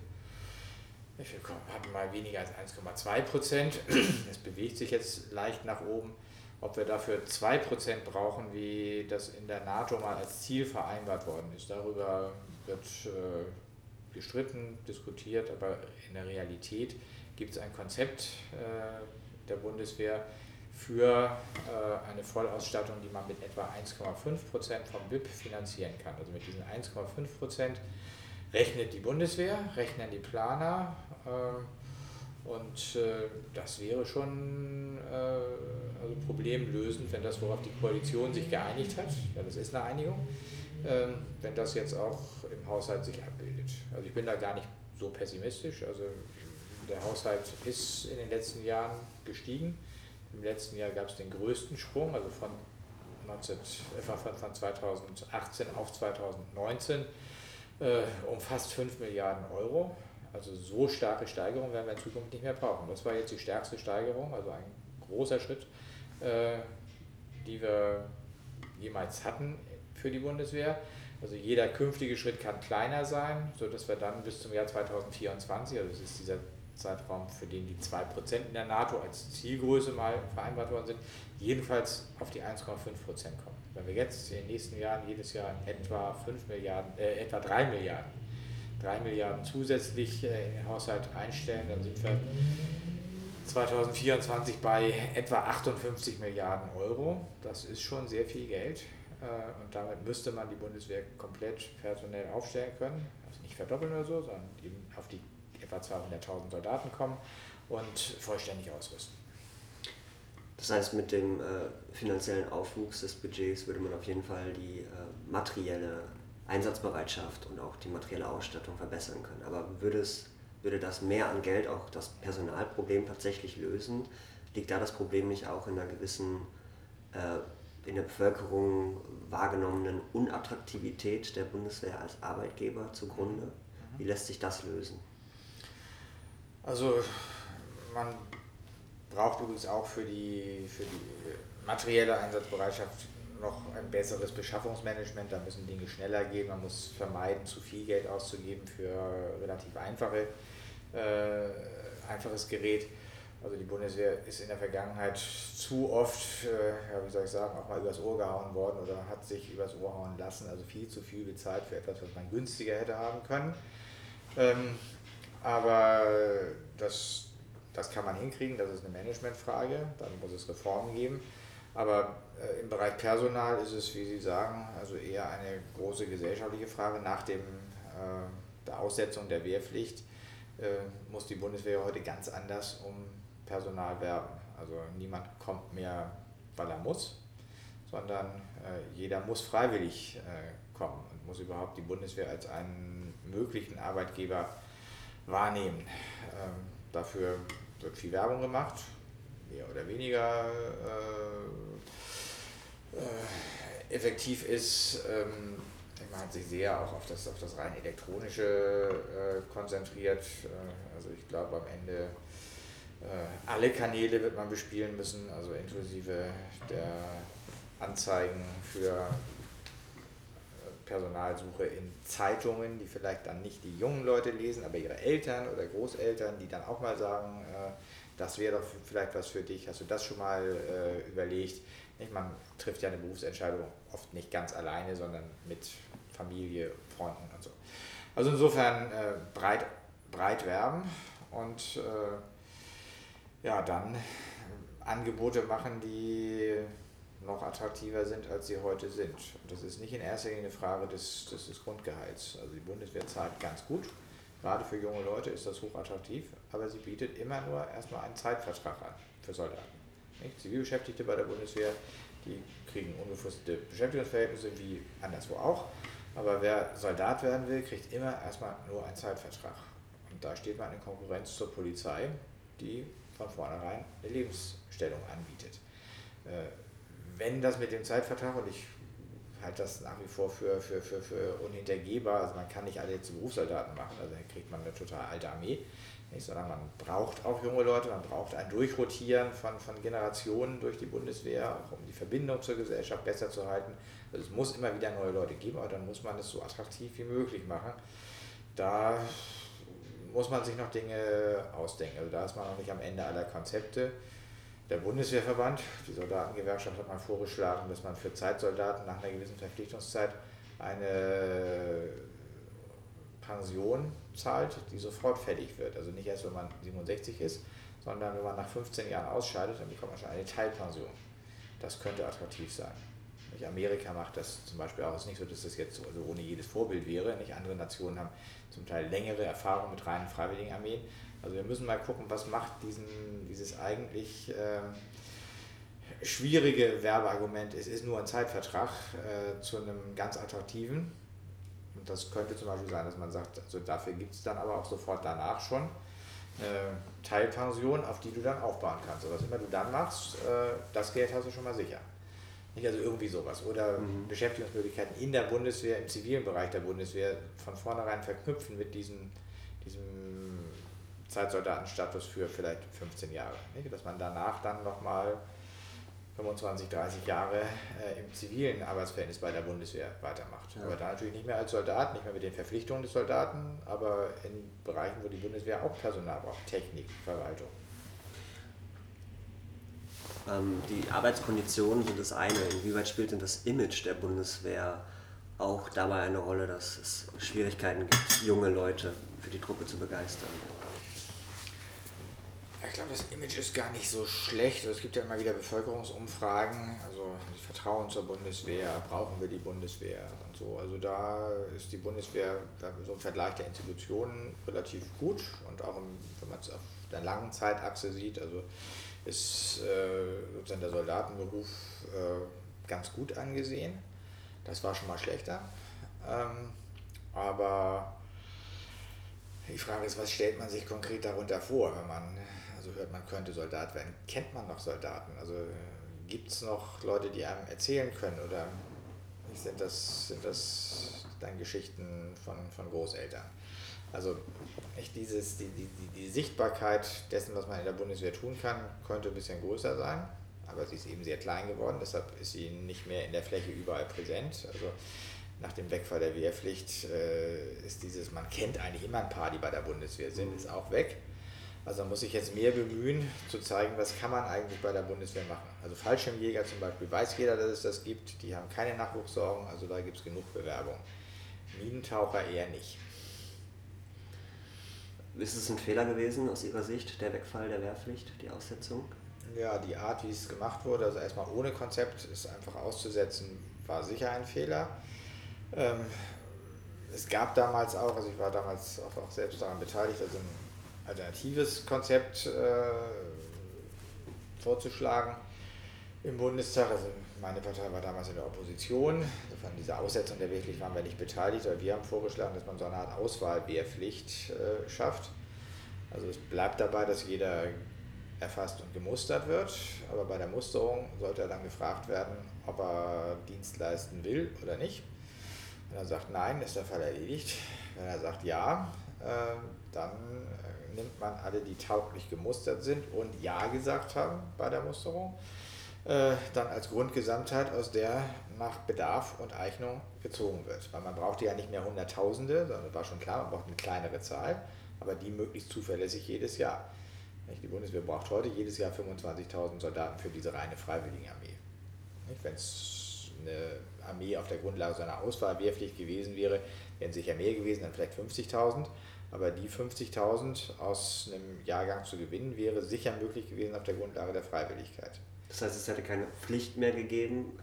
Wir hatten mal weniger als 1,2 Prozent. Es bewegt sich jetzt leicht nach oben. Ob wir dafür 2 Prozent brauchen, wie das in der NATO mal als Ziel vereinbart worden ist, darüber wird äh, gestritten, diskutiert, aber in der Realität gibt es ein Konzept äh, der Bundeswehr, für äh, eine Vollausstattung, die man mit etwa 1,5 Prozent vom BIP finanzieren kann. Also mit diesen 1,5 Prozent rechnet die Bundeswehr, rechnen die Planer äh, und äh, das wäre schon äh, also problemlösend, wenn das, worauf die Koalition sich geeinigt hat, ja, das ist eine Einigung, ähm, wenn das jetzt auch im Haushalt sich abbildet. Also ich bin da gar nicht so pessimistisch. Also der Haushalt ist in den letzten Jahren gestiegen. Im letzten Jahr gab es den größten Sprung, also von, 19, äh, von 2018 auf 2019 äh, um fast 5 Milliarden Euro. Also so starke Steigerung werden wir in Zukunft nicht mehr brauchen. Das war jetzt die stärkste Steigerung, also ein großer Schritt, äh, die wir jemals hatten für die Bundeswehr. Also jeder künftige Schritt kann kleiner sein, sodass wir dann bis zum Jahr 2024, also das ist dieser Zeitraum, für den die 2% in der NATO als Zielgröße mal vereinbart worden sind, jedenfalls auf die 1,5% kommen. Wenn wir jetzt in den nächsten Jahren jedes Jahr etwa 5 Milliarden, äh, etwa 3 Milliarden, 3 Milliarden zusätzlich äh, in den Haushalt einstellen, dann sind wir 2024 bei etwa 58 Milliarden Euro. Das ist schon sehr viel Geld. Äh, und damit müsste man die Bundeswehr komplett personell aufstellen können. Also nicht verdoppeln oder so, sondern eben auf die etwa 200.000 Soldaten kommen und vollständig ausrüsten. Das heißt, mit dem äh, finanziellen Aufwuchs des Budgets würde man auf jeden Fall die äh, materielle Einsatzbereitschaft und auch die materielle Ausstattung verbessern können. Aber würde, es, würde das mehr an Geld auch das Personalproblem tatsächlich lösen? Liegt da das Problem nicht auch in einer gewissen, äh, in der Bevölkerung wahrgenommenen Unattraktivität der Bundeswehr als Arbeitgeber zugrunde? Mhm. Wie lässt sich das lösen? Also man braucht übrigens auch für die, für die materielle Einsatzbereitschaft noch ein besseres Beschaffungsmanagement. Da müssen Dinge schneller gehen. Man muss vermeiden, zu viel Geld auszugeben für relativ einfache, äh, einfaches Gerät. Also die Bundeswehr ist in der Vergangenheit zu oft, äh, wie soll ich sagen, auch mal übers Ohr gehauen worden oder hat sich übers Ohr hauen lassen. Also viel zu viel bezahlt für etwas, was man günstiger hätte haben können. Ähm, aber das, das kann man hinkriegen, das ist eine Managementfrage, dann muss es Reformen geben. Aber äh, im Bereich Personal ist es, wie Sie sagen, also eher eine große gesellschaftliche Frage. Nach dem, äh, der Aussetzung der Wehrpflicht äh, muss die Bundeswehr heute ganz anders um Personal werben. Also niemand kommt mehr, weil er muss, sondern äh, jeder muss freiwillig äh, kommen und muss überhaupt die Bundeswehr als einen möglichen Arbeitgeber wahrnehmen. Ähm, dafür wird viel Werbung gemacht, mehr oder weniger äh, äh, effektiv ist. Ähm, man hat sich sehr auch auf das, auf das rein elektronische äh, konzentriert. Äh, also ich glaube am Ende äh, alle Kanäle wird man bespielen müssen, also inklusive der Anzeigen für äh, Personalsuche in Zeitungen, die vielleicht dann nicht die jungen Leute lesen, aber ihre Eltern oder Großeltern, die dann auch mal sagen, das wäre doch vielleicht was für dich, hast du das schon mal überlegt? Man trifft ja eine Berufsentscheidung oft nicht ganz alleine, sondern mit Familie, Freunden und so. Also insofern äh, breit, breit werben und äh, ja, dann Angebote machen, die noch attraktiver sind, als sie heute sind. Und das ist nicht in erster Linie eine Frage des, des, des Grundgehalts. Also die Bundeswehr zahlt ganz gut. Gerade für junge Leute ist das hochattraktiv, aber sie bietet immer nur erstmal einen Zeitvertrag an für Soldaten. Nicht? Zivilbeschäftigte bei der Bundeswehr, die kriegen unbefristete Beschäftigungsverhältnisse wie anderswo auch. Aber wer Soldat werden will, kriegt immer erstmal nur einen Zeitvertrag. Und da steht man in Konkurrenz zur Polizei, die von vornherein eine Lebensstellung anbietet. Äh, wenn das mit dem Zeitvertrag, und ich halte das nach wie vor für, für, für, für unhintergehbar, also man kann nicht alle zu Berufssoldaten machen, also dann kriegt man eine total alte Armee, nicht, sondern man braucht auch junge Leute, man braucht ein Durchrotieren von, von Generationen durch die Bundeswehr, auch um die Verbindung zur Gesellschaft besser zu halten. Also es muss immer wieder neue Leute geben, aber dann muss man es so attraktiv wie möglich machen. Da muss man sich noch Dinge ausdenken. Also da ist man noch nicht am Ende aller Konzepte. Der Bundeswehrverband, die Soldatengewerkschaft hat mal vorgeschlagen, dass man für Zeitsoldaten nach einer gewissen Verpflichtungszeit eine Pension zahlt, die sofort fällig wird. Also nicht erst, wenn man 67 ist, sondern wenn man nach 15 Jahren ausscheidet, dann bekommt man schon eine Teilpension. Das könnte attraktiv sein. Amerika macht das zum Beispiel auch. Es ist nicht so, dass das jetzt so also ohne jedes Vorbild wäre. Nicht andere Nationen haben zum Teil längere Erfahrungen mit reinen Freiwilligenarmeen. Also wir müssen mal gucken, was macht diesen, dieses eigentlich äh, schwierige Werbeargument, es ist nur ein Zeitvertrag, äh, zu einem ganz attraktiven. Und das könnte zum Beispiel sein, dass man sagt, also dafür gibt es dann aber auch sofort danach schon äh, Teilpension, auf die du dann aufbauen kannst. Also was immer du dann machst, äh, das Geld hast du schon mal sicher. Nicht also irgendwie sowas. Oder mhm. Beschäftigungsmöglichkeiten in der Bundeswehr, im zivilen Bereich der Bundeswehr von vornherein verknüpfen mit diesem, diesem Zeitsoldatenstatus für vielleicht 15 Jahre. Nicht? Dass man danach dann nochmal 25, 30 Jahre äh, im zivilen Arbeitsverhältnis bei der Bundeswehr weitermacht. Ja. Aber da natürlich nicht mehr als Soldat, nicht mehr mit den Verpflichtungen des Soldaten, aber in Bereichen, wo die Bundeswehr auch Personal braucht, Technik, Verwaltung. Ähm, die Arbeitskonditionen sind das eine. Inwieweit spielt denn das Image der Bundeswehr auch dabei eine Rolle, dass es Schwierigkeiten gibt, junge Leute für die Truppe zu begeistern? Ich glaube, das Image ist gar nicht so schlecht. Es gibt ja immer wieder Bevölkerungsumfragen, also Vertrauen zur Bundeswehr, brauchen wir die Bundeswehr und so. Also da ist die Bundeswehr so im Vergleich der Institutionen relativ gut und auch im, wenn man es auf der langen Zeitachse sieht, also ist äh, sozusagen der Soldatenberuf äh, ganz gut angesehen. Das war schon mal schlechter. Ähm, aber die Frage ist, was stellt man sich konkret darunter vor, wenn man also hört, man könnte Soldat werden? Kennt man noch Soldaten? Also gibt es noch Leute, die einem erzählen können oder sind das, sind das dann Geschichten von, von Großeltern? Also echt dieses, die, die, die Sichtbarkeit dessen, was man in der Bundeswehr tun kann, könnte ein bisschen größer sein, aber sie ist eben sehr klein geworden, deshalb ist sie nicht mehr in der Fläche überall präsent. Also nach dem Wegfall der Wehrpflicht äh, ist dieses, man kennt eigentlich immer ein paar, die bei der Bundeswehr sind, ist auch weg. Also muss ich jetzt mehr bemühen, zu zeigen, was kann man eigentlich bei der Bundeswehr machen. Also Fallschirmjäger zum Beispiel weiß jeder, dass es das gibt, die haben keine Nachwuchssorgen, also da gibt es genug Bewerbung. Minentaucher eher nicht. Ist es ein Fehler gewesen aus Ihrer Sicht, der Wegfall der Wehrpflicht, die Aussetzung? Ja, die Art, wie es gemacht wurde, also erstmal ohne Konzept, es einfach auszusetzen, war sicher ein Fehler. Ähm, es gab damals auch, also ich war damals auch, auch selbst daran beteiligt, also ein alternatives Konzept äh, vorzuschlagen. Im Bundestag, also meine Partei war damals in der Opposition, also an dieser Aussetzung der Wehrpflicht waren wir nicht beteiligt, aber wir haben vorgeschlagen, dass man so eine Art Auswahlwehrpflicht äh, schafft. Also es bleibt dabei, dass jeder erfasst und gemustert wird, aber bei der Musterung sollte er dann gefragt werden, ob er Dienst leisten will oder nicht. Wenn er sagt Nein, ist der Fall erledigt. Wenn er sagt Ja, äh, dann nimmt man alle, die tauglich gemustert sind und Ja gesagt haben bei der Musterung, äh, dann als Grundgesamtheit, aus der nach Bedarf und Eignung gezogen wird. Weil man brauchte ja nicht mehr Hunderttausende, sondern war schon klar, man braucht eine kleinere Zahl, aber die möglichst zuverlässig jedes Jahr. Die Bundeswehr braucht heute jedes Jahr 25.000 Soldaten für diese reine Freiwilligenarmee. Wenn es eine Armee auf der Grundlage so einer Auswahlwehrpflicht gewesen wäre, wären sicher mehr gewesen, dann vielleicht 50.000. Aber die 50.000 aus einem Jahrgang zu gewinnen, wäre sicher möglich gewesen auf der Grundlage der Freiwilligkeit. Das heißt, es hätte keine Pflicht mehr gegeben,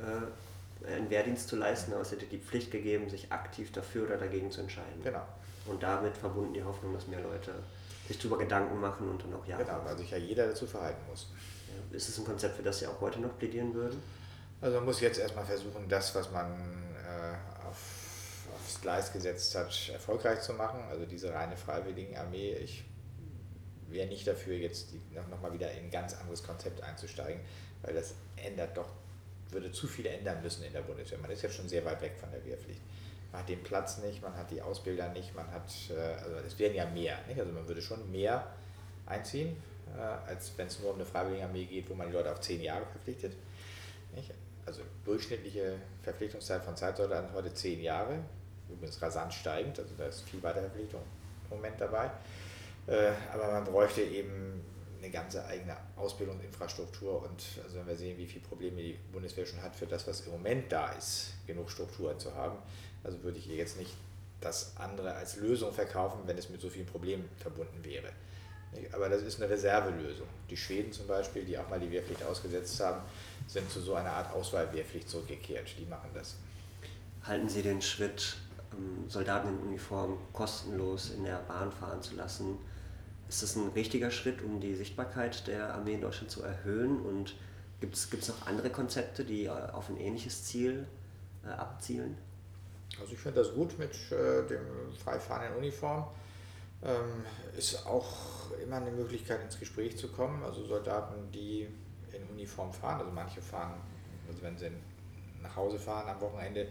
äh, einen Wehrdienst zu leisten, aber es hätte die Pflicht gegeben, sich aktiv dafür oder dagegen zu entscheiden. Genau. Und damit verbunden die Hoffnung, dass mehr Leute sich darüber Gedanken machen und dann auch ja. Genau, weil sich ja jeder dazu verhalten muss. Ist es ein Konzept, für das Sie auch heute noch plädieren würden? Also man muss jetzt erstmal versuchen, das, was man äh, aufs Gleis gesetzt hat, erfolgreich zu machen. Also diese reine Freiwilligenarmee. Ich wäre nicht dafür, jetzt nochmal wieder in ein ganz anderes Konzept einzusteigen, weil das ändert doch, würde zu viel ändern müssen in der Bundeswehr. Man ist ja schon sehr weit weg von der Wehrpflicht. Man hat den Platz nicht, man hat die Ausbilder nicht, man hat, äh, also es wären ja mehr. Nicht? Also man würde schon mehr einziehen, äh, als wenn es nur um eine Freiwilligenarmee geht, wo man die Leute auf zehn Jahre verpflichtet. Nicht? Also durchschnittliche Verpflichtungszeit von Zeitsoldaten heute zehn Jahre, übrigens rasant steigend, also da ist viel Weiterverpflichtung im Moment dabei. Äh, aber man bräuchte eben eine ganze eigene Ausbildungsinfrastruktur und also wenn wir sehen, wie viele Probleme die Bundeswehr schon hat für das, was im Moment da ist, genug Struktur zu haben, also würde ich ihr jetzt nicht das andere als Lösung verkaufen, wenn es mit so vielen Problemen verbunden wäre. Aber das ist eine Reservelösung. Die Schweden zum Beispiel, die auch mal die Wehrpflicht ausgesetzt haben, sind zu so einer Art Auswahlwehrpflicht zurückgekehrt. Die machen das. Halten Sie den Schritt, Soldaten in Uniform kostenlos in der Bahn fahren zu lassen, ist das ein richtiger Schritt, um die Sichtbarkeit der Armee in Deutschland zu erhöhen? Und gibt es noch andere Konzepte, die äh, auf ein ähnliches Ziel äh, abzielen? Also ich finde das gut mit äh, dem Freifahren in Uniform. Ähm, ist auch immer eine Möglichkeit ins Gespräch zu kommen. Also Soldaten, die in Uniform fahren, also manche fahren, also wenn sie nach Hause fahren am Wochenende,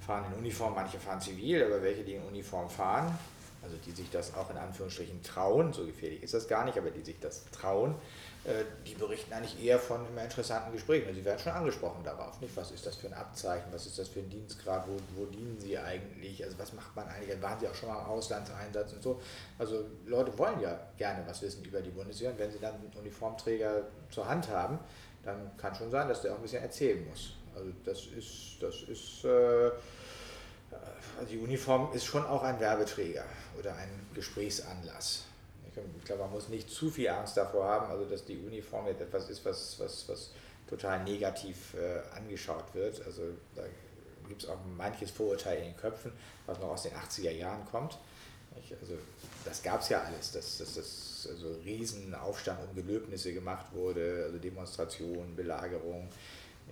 fahren in Uniform, manche fahren zivil, aber welche, die in Uniform fahren, also die sich das auch in Anführungsstrichen trauen, so gefährlich ist das gar nicht, aber die sich das trauen, äh, die berichten eigentlich eher von immer interessanten Gesprächen. Also sie werden schon angesprochen darauf. Nicht? Was ist das für ein Abzeichen? Was ist das für ein Dienstgrad? Wo, wo dienen sie eigentlich? Also was macht man eigentlich? Waren sie auch schon mal im Auslandseinsatz und so? Also Leute wollen ja gerne was wissen über die Bundeswehr. Und wenn sie dann einen Uniformträger zur Hand haben, dann kann schon sein, dass der auch ein bisschen erzählen muss. Also das ist, das ist äh, also die Uniform ist schon auch ein Werbeträger oder ein Gesprächsanlass. Ich glaube, man muss nicht zu viel Angst davor haben, also dass die Uniform jetzt etwas ist, was, was, was total negativ äh, angeschaut wird. Also da gibt es auch manches Vorurteil in den Köpfen, was noch aus den 80er Jahren kommt. Also das gab es ja alles, dass, dass das also Riesenaufstand um Gelöbnisse gemacht wurde, also Demonstrationen, Belagerung.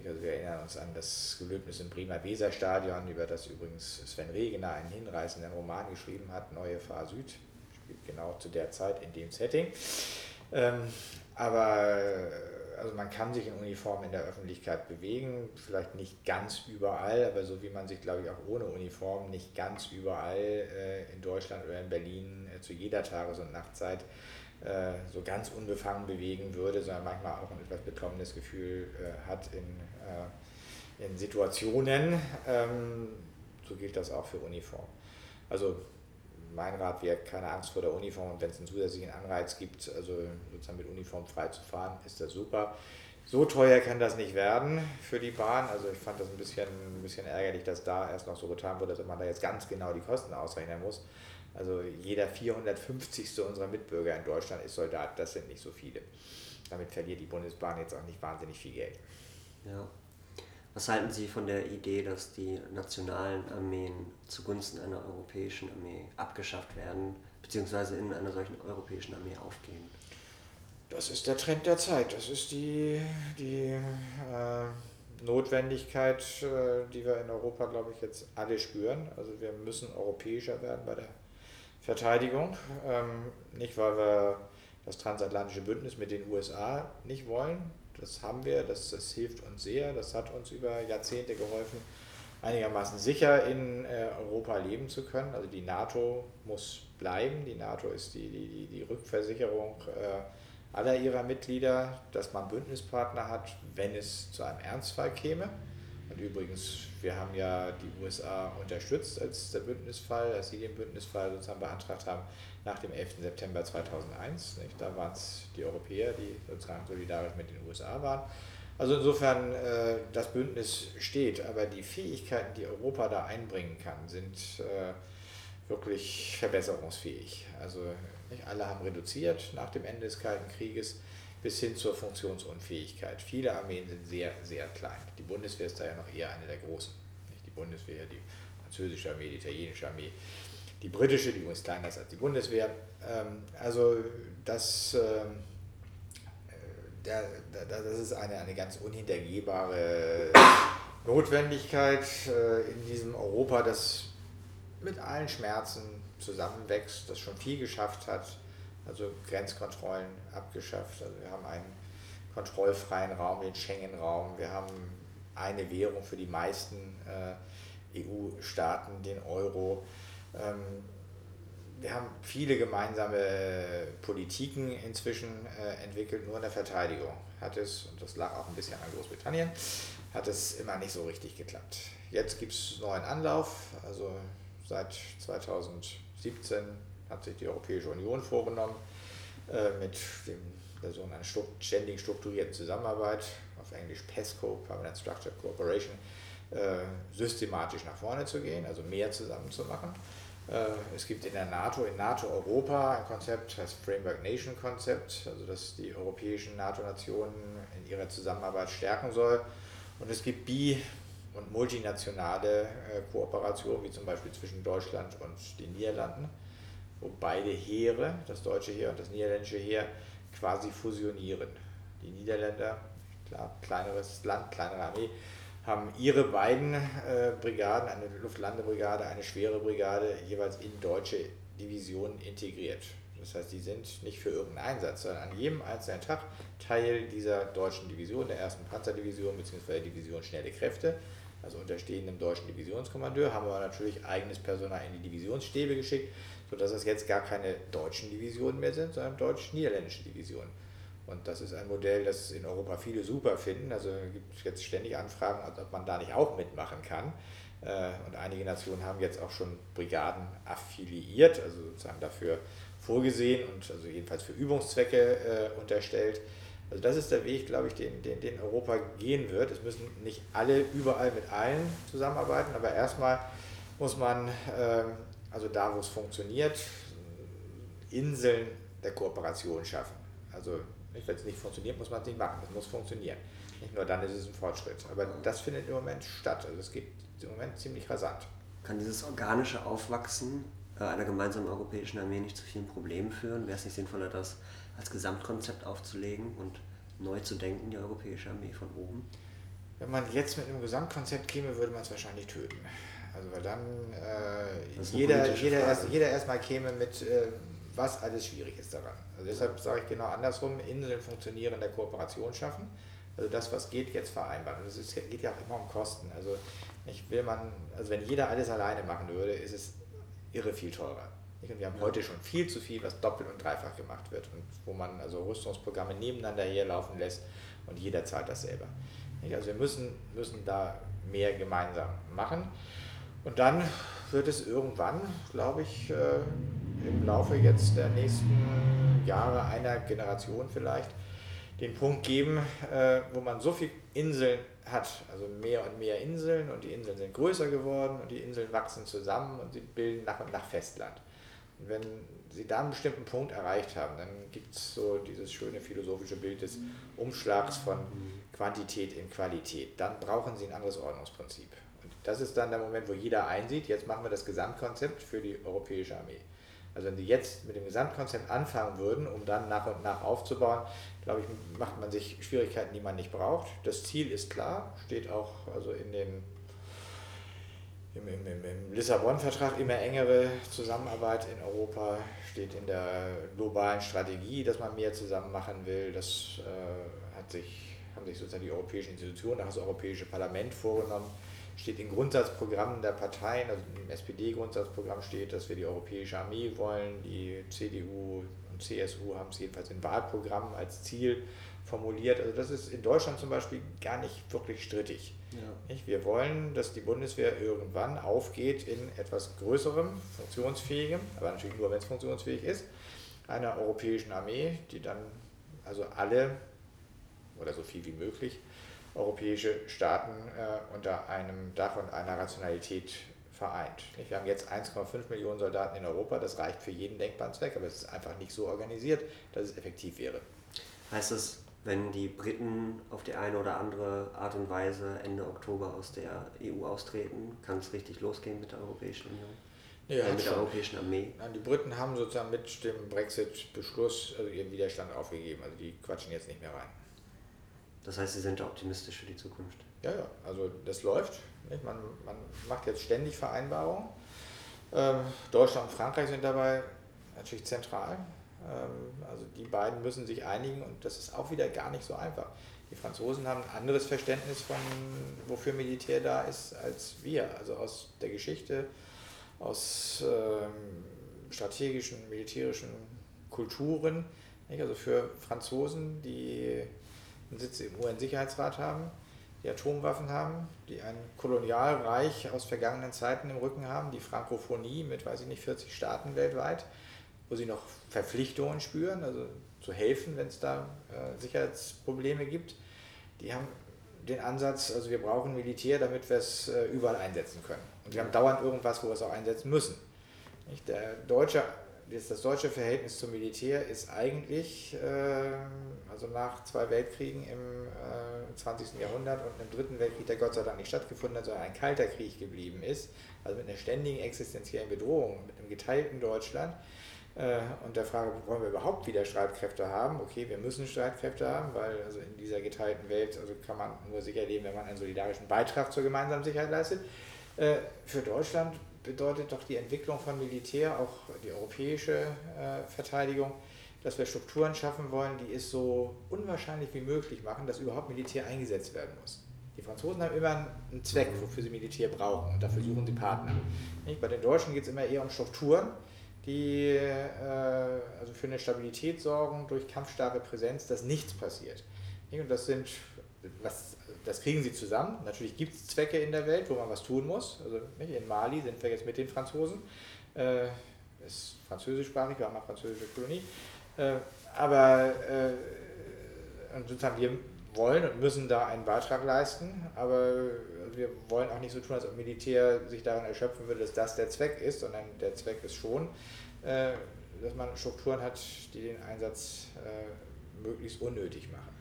Also wir erinnern uns an das Gelöbnis im Bremer Weserstadion, über das übrigens Sven Regener einen hinreißenden Roman geschrieben hat, Neue Fahr Süd, spielt genau zu der Zeit in dem Setting. Ähm, aber also man kann sich in Uniform in der Öffentlichkeit bewegen, vielleicht nicht ganz überall, aber so wie man sich, glaube ich, auch ohne Uniform nicht ganz überall äh, in Deutschland oder in Berlin äh, zu jeder Tages- und Nachtzeit äh, so ganz unbefangen bewegen würde, sondern manchmal auch ein etwas beklommenes Gefühl äh, hat in, äh, in Situationen. Ähm, so gilt das auch für Uniform. Also mein Rat wäre keine Angst vor der Uniform und wenn es einen zusätzlichen Anreiz gibt, also sozusagen mit Uniform frei zu fahren, ist das super. So teuer kann das nicht werden für die Bahn. Also ich fand das ein bisschen, ein bisschen ärgerlich, dass da erst noch so getan wurde, dass man da jetzt ganz genau die Kosten ausrechnen muss. Also jeder 450. unserer Mitbürger in Deutschland ist Soldat, das sind nicht so viele. Damit verliert die Bundesbahn jetzt auch nicht wahnsinnig viel Geld. Ja. Was halten Sie von der Idee, dass die nationalen Armeen zugunsten einer europäischen Armee abgeschafft werden, beziehungsweise in einer solchen europäischen Armee aufgehen? Das ist der Trend der Zeit. Das ist die, die äh, Notwendigkeit, äh, die wir in Europa, glaube ich, jetzt alle spüren. Also wir müssen europäischer werden bei der Verteidigung. Ähm, nicht, weil wir das transatlantische Bündnis mit den USA nicht wollen. Das haben wir, das, das hilft uns sehr. Das hat uns über Jahrzehnte geholfen, einigermaßen sicher in äh, Europa leben zu können. Also die NATO muss bleiben. Die NATO ist die, die, die Rückversicherung äh, aller ihrer Mitglieder, dass man Bündnispartner hat, wenn es zu einem Ernstfall käme. Und übrigens, wir haben ja die USA unterstützt als der Bündnisfall, als sie den Bündnisfall sozusagen beantragt haben nach dem 11. September 2001. Nicht? Da waren es die Europäer, die sozusagen solidarisch mit den USA waren. Also insofern, äh, das Bündnis steht, aber die Fähigkeiten, die Europa da einbringen kann, sind äh, wirklich verbesserungsfähig. Also nicht alle haben reduziert nach dem Ende des Kalten Krieges bis hin zur Funktionsunfähigkeit. Viele Armeen sind sehr, sehr klein. Die Bundeswehr ist da ja noch eher eine der großen. Die Bundeswehr, die französische Armee, die italienische Armee, die britische, die übrigens kleiner ist als die Bundeswehr. Ähm, also das, ähm, äh, das ist eine, eine ganz unhintergehbare Notwendigkeit äh, in diesem Europa, das mit allen Schmerzen zusammenwächst, das schon viel geschafft hat, also Grenzkontrollen abgeschafft. Also wir haben einen kontrollfreien Raum, den Schengen-Raum. Wir haben eine Währung für die meisten äh, EU-Staaten, den Euro. Ähm, wir haben viele gemeinsame Politiken inzwischen äh, entwickelt, nur in der Verteidigung hat es, und das lag auch ein bisschen an Großbritannien, hat es immer nicht so richtig geklappt. Jetzt gibt es neuen Anlauf, also seit 2017 hat sich die Europäische Union vorgenommen, äh, mit dem, der sogenannten ständig strukturierten Zusammenarbeit, auf Englisch PESCO, Permanent Structured Cooperation, äh, systematisch nach vorne zu gehen, also mehr zusammen zu. Äh, es gibt in der NATO, in NATO Europa ein Konzept, das Framework Nation Konzept, also das die europäischen NATO-Nationen in ihrer Zusammenarbeit stärken soll. Und es gibt bi- und multinationale Kooperationen, wie zum Beispiel zwischen Deutschland und den Niederlanden wo beide Heere, das deutsche Heer und das niederländische Heer, quasi fusionieren. Die Niederländer, klar, kleineres Land, kleinere Armee, haben ihre beiden äh, Brigaden, eine Luftlandebrigade, eine schwere Brigade, jeweils in deutsche Divisionen integriert. Das heißt, die sind nicht für irgendeinen Einsatz, sondern an jedem einzelnen Tag Teil dieser deutschen Division, der ersten Panzerdivision bzw. Division Schnelle Kräfte, also unterstehen dem deutschen Divisionskommandeur, haben aber natürlich eigenes Personal in die Divisionsstäbe geschickt, sodass es jetzt gar keine deutschen Divisionen mehr sind, sondern deutsch-niederländische Divisionen. Und das ist ein Modell, das in Europa viele super finden. Also gibt es jetzt ständig Anfragen, ob man da nicht auch mitmachen kann. Äh, und einige Nationen haben jetzt auch schon Brigaden affiliiert, also sozusagen dafür vorgesehen und also jedenfalls für Übungszwecke äh, unterstellt. Also das ist der Weg, glaube ich, den, den, den Europa gehen wird. Es müssen nicht alle überall mit allen zusammenarbeiten, aber erstmal muss man ähm, also da, wo es funktioniert, Inseln der Kooperation schaffen. Also wenn es nicht funktioniert, muss man es nicht machen. Es muss funktionieren. Nicht nur dann ist es ein Fortschritt. Aber das findet im Moment statt. Also es geht im Moment ziemlich rasant. Kann dieses organische Aufwachsen äh, einer gemeinsamen europäischen Armee nicht zu vielen Problemen führen? Wäre es nicht sinnvoller, das als Gesamtkonzept aufzulegen und neu zu denken, die europäische Armee von oben? Wenn man jetzt mit einem Gesamtkonzept käme, würde man es wahrscheinlich töten. Also weil dann äh, jeder, jeder, erst, jeder erstmal käme mit, äh, was alles schwierig ist daran. Also deshalb sage ich genau andersrum, Inseln funktionieren in der Kooperation schaffen. Also das, was geht, jetzt vereinbaren. Und es geht ja auch immer um Kosten. Also ich will man, also wenn jeder alles alleine machen würde, ist es irre viel teurer. Und wir haben heute schon viel zu viel, was doppelt und dreifach gemacht wird und wo man also Rüstungsprogramme nebeneinander herlaufen lässt und jeder zahlt das selber. Also wir müssen, müssen da mehr gemeinsam machen. Und dann wird es irgendwann, glaube ich, äh, im Laufe jetzt der nächsten Jahre einer Generation vielleicht, den Punkt geben, äh, wo man so viele Inseln hat, also mehr und mehr Inseln und die Inseln sind größer geworden und die Inseln wachsen zusammen und sie bilden nach und nach Festland. Und wenn sie da einen bestimmten Punkt erreicht haben, dann gibt es so dieses schöne philosophische Bild des Umschlags von Quantität in Qualität. Dann brauchen sie ein anderes Ordnungsprinzip. Das ist dann der Moment, wo jeder einsieht, jetzt machen wir das Gesamtkonzept für die europäische Armee. Also wenn sie jetzt mit dem Gesamtkonzept anfangen würden, um dann nach und nach aufzubauen, glaube ich, macht man sich Schwierigkeiten, die man nicht braucht. Das Ziel ist klar, steht auch also in den im, im, im Lissabon-Vertrag immer engere Zusammenarbeit in Europa, steht in der globalen Strategie, dass man mehr zusammen machen will. Das äh, hat sich, haben sich sozusagen die europäischen Institutionen, auch das Europäische Parlament vorgenommen. Steht in Grundsatzprogrammen der Parteien, also im SPD-Grundsatzprogramm steht, dass wir die Europäische Armee wollen. Die CDU und CSU haben es jedenfalls in Wahlprogrammen als Ziel formuliert. Also das ist in Deutschland zum Beispiel gar nicht wirklich strittig. Ja. Wir wollen, dass die Bundeswehr irgendwann aufgeht in etwas größerem, funktionsfähigem, aber natürlich nur, wenn es funktionsfähig ist, einer europäischen Armee, die dann also alle oder so viel wie möglich europäische Staaten äh, unter einem Dach und einer Rationalität vereint. Wir haben jetzt 1,5 Millionen Soldaten in Europa, das reicht für jeden denkbaren Zweck, aber es ist einfach nicht so organisiert, dass es effektiv wäre. Heißt das, wenn die Briten auf die eine oder andere Art und Weise Ende Oktober aus der EU austreten, kann es richtig losgehen mit der Europäischen Union? Ja, äh, mit der Europäischen Armee? Die Briten haben sozusagen mit dem Brexit-Beschluss also ihren Widerstand aufgegeben. Also die quatschen jetzt nicht mehr rein. Das heißt, Sie sind optimistisch für die Zukunft? Ja, ja. Also das läuft. Man, man macht jetzt ständig Vereinbarungen. Ähm, Deutschland und Frankreich sind dabei natürlich zentral. Ähm, also die beiden müssen sich einigen und das ist auch wieder gar nicht so einfach. Die Franzosen haben ein anderes Verständnis von, wofür Militär da ist, als wir. Also aus der Geschichte, aus ähm, strategischen, militärischen Kulturen. Nicht? Also für Franzosen, die einen Sitz im UN-Sicherheitsrat haben, die Atomwaffen haben, die ein Kolonialreich aus vergangenen Zeiten im Rücken haben, die Frankophonie mit, weiß ich nicht, 40 Staaten weltweit, wo sie noch Verpflichtungen spüren, also zu helfen, wenn es da äh, Sicherheitsprobleme gibt. Die haben den Ansatz, also wir brauchen Militär, damit wir es äh, überall einsetzen können. Und wir haben dauernd irgendwas, wo wir es auch einsetzen müssen. Nicht? Der deutsche, das deutsche Verhältnis zum Militär ist eigentlich, äh, also nach zwei Weltkriegen im 20. Jahrhundert und im Dritten Weltkrieg, der Gott sei Dank nicht stattgefunden hat, sondern ein kalter Krieg geblieben ist, also mit einer ständigen existenziellen Bedrohung, mit einem geteilten Deutschland, äh, und der Frage, wollen wir überhaupt wieder Streitkräfte haben? Okay, wir müssen Streitkräfte haben, weil also in dieser geteilten Welt also kann man nur sicher leben, wenn man einen solidarischen Beitrag zur gemeinsamen Sicherheit leistet. Äh, für Deutschland bedeutet doch die Entwicklung von Militär, auch die europäische äh, Verteidigung, dass wir Strukturen schaffen wollen, die es so unwahrscheinlich wie möglich machen, dass überhaupt Militär eingesetzt werden muss. Die Franzosen haben immer einen Zweck, wofür sie Militär brauchen und dafür suchen sie Partner. Bei den Deutschen geht es immer eher um Strukturen die äh, also für eine Stabilität sorgen durch kampfstarke Präsenz, dass nichts passiert. Und das sind, was, das kriegen sie zusammen. Natürlich gibt es Zwecke in der Welt, wo man was tun muss. Also in Mali sind wir jetzt mit den Franzosen. Äh, ist französischsprachig, wir haben eine französische Kolonie. Äh, aber äh, und sozusagen wir wollen und müssen da einen Beitrag leisten, aber wir wollen auch nicht so tun, als ob Militär sich daran erschöpfen würde, dass das der Zweck ist, sondern der Zweck ist schon, äh, dass man Strukturen hat, die den Einsatz äh, möglichst unnötig machen.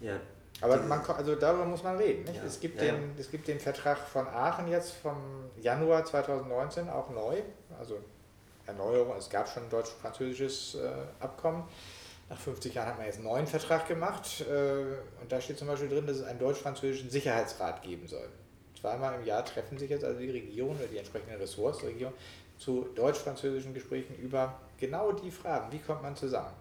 Ja. Aber man, also darüber muss man reden. Ja. Es, gibt ja, den, es gibt den Vertrag von Aachen jetzt vom Januar 2019 auch neu, also Erneuerung, es gab schon ein deutsch-französisches äh, Abkommen. Nach 50 Jahren hat man jetzt einen neuen Vertrag gemacht äh, und da steht zum Beispiel drin, dass es einen deutsch-französischen Sicherheitsrat geben soll. Zweimal im Jahr treffen sich jetzt also die Regierungen oder die entsprechenden Ressorts der Regierung zu deutsch-französischen Gesprächen über genau die Fragen, wie kommt man zusammen.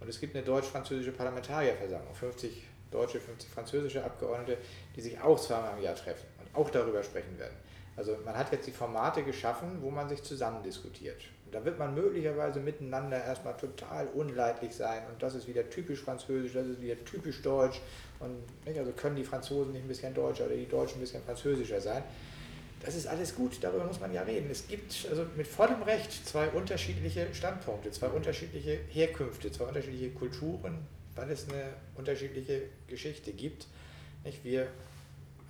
Und es gibt eine deutsch-französische Parlamentarierversammlung, 50 deutsche, 50 französische Abgeordnete, die sich auch zweimal im Jahr treffen und auch darüber sprechen werden. Also man hat jetzt die Formate geschaffen, wo man sich zusammen diskutiert. Und da wird man möglicherweise miteinander erstmal total unleidlich sein und das ist wieder typisch französisch, das ist wieder typisch deutsch und nicht, also können die Franzosen nicht ein bisschen deutscher oder die Deutschen ein bisschen französischer sein. Das ist alles gut, darüber muss man ja reden. Es gibt also mit vollem Recht zwei unterschiedliche Standpunkte, zwei unterschiedliche Herkünfte, zwei unterschiedliche Kulturen, weil es eine unterschiedliche Geschichte gibt. Nicht? Wir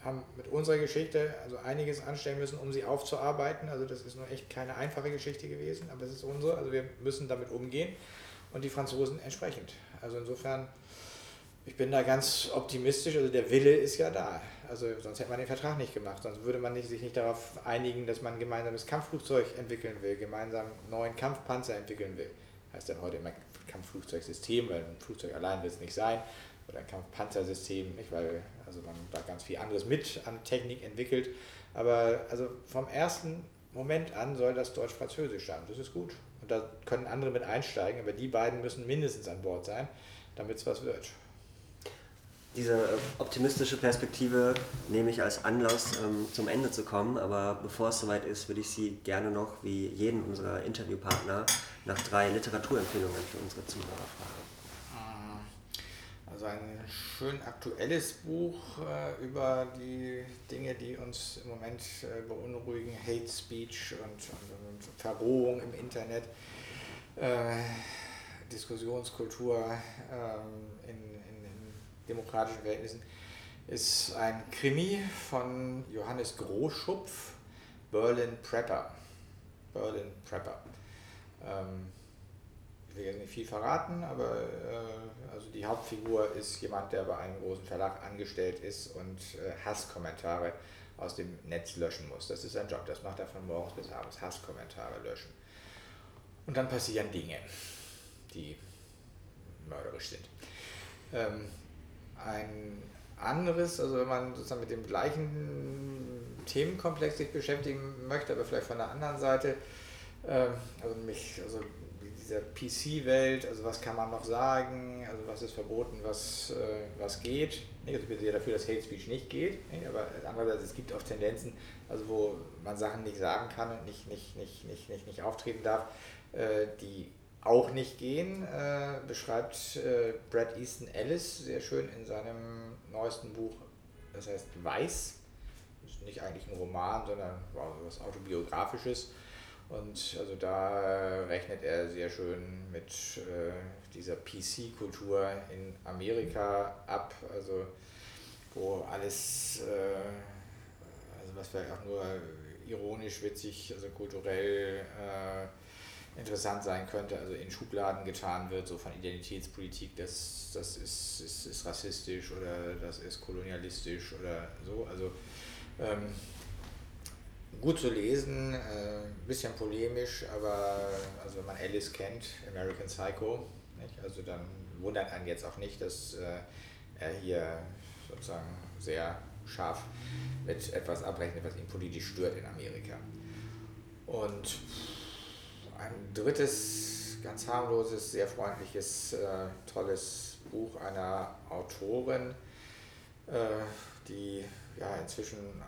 haben mit unserer Geschichte also einiges anstellen müssen, um sie aufzuarbeiten. Also das ist nur echt keine einfache Geschichte gewesen, aber es ist unsere. Also wir müssen damit umgehen und die Franzosen entsprechend. Also insofern Ich bin da ganz optimistisch, also der Wille ist ja da. Also sonst hätte man den Vertrag nicht gemacht, sonst würde man sich nicht darauf einigen, dass man ein gemeinsames Kampfflugzeug entwickeln will, gemeinsam neuen Kampfpanzer entwickeln will. Heißt dann heute immer Kampfflugzeugsystem, weil ein Flugzeug allein wird es nicht sein, oder ein Kampfpanzersystem, nicht, weil also man da ganz viel anderes mit an Technik entwickelt. Aber also vom ersten Moment an soll das Deutsch-Französisch sein. Das ist gut. Und da können andere mit einsteigen, aber die beiden müssen mindestens an Bord sein, damit es was wird. Diese optimistische Perspektive nehme ich als Anlass, ähm, zum Ende zu kommen. Aber bevor es soweit ist, würde ich Sie gerne noch, wie jeden unserer Interviewpartner, nach drei Literaturempfehlungen für unsere Zuhörer fragen. Also ein schön aktuelles Buch äh, über die Dinge, die uns im Moment äh, beunruhigen, Hate Speech und, und, und Verrohung im Internet, äh, Diskussionskultur ähm, demokratischen Verhältnissen, ist ein Krimi von Johannes Großschupf, Berlin Prepper. Berlin Prepper. Ähm, ich will jetzt nicht viel verraten, aber äh, also die Hauptfigur ist jemand, der bei einem großen Verlag angestellt ist und äh, Hasskommentare aus dem Netz löschen muss. Das ist sein Job, das macht er von morgens bis abends, Hasskommentare löschen. Und dann passieren Dinge, die mörderisch sind. Ähm, ein anderes, also wenn man sozusagen mit dem gleichen Themenkomplex sich beschäftigen möchte, aber vielleicht von der anderen Seite, ähm, also mich, also dieser PC-Welt, also was kann man noch sagen, also was ist verboten, was, äh, was geht. Also ich bin sehr dafür, dass Hate Speech nicht geht, aber andererseits, es gibt auch Tendenzen, also wo man Sachen nicht sagen kann und nicht, nicht, nicht, nicht, nicht, nicht auftreten darf, äh, die auch nicht gehen, äh, beschreibt äh, Brad Easton Ellis sehr schön in seinem neuesten Buch, das heißt Weiß. Das ist nicht eigentlich ein Roman, sondern wow, was Autobiografisches. Und also da rechnet er sehr schön mit äh, dieser PC-Kultur in Amerika ab, also wo alles, äh, also was vielleicht auch nur ironisch, witzig, also kulturell äh, interessant sein könnte, also in Schubladen getan wird, so von Identitätspolitik, das, das ist, ist, ist rassistisch oder das ist kolonialistisch oder so. Also ähm, gut zu lesen, ein äh, bisschen polemisch, aber also wenn man Alice kennt, American Psycho, nicht? also dann wundert einen jetzt auch nicht, dass äh, er hier sozusagen sehr scharf mit etwas abrechnet, was ihn politisch stört in Amerika. Und ein drittes, ganz harmloses, sehr freundliches, äh, tolles Buch einer Autorin, äh, die ja inzwischen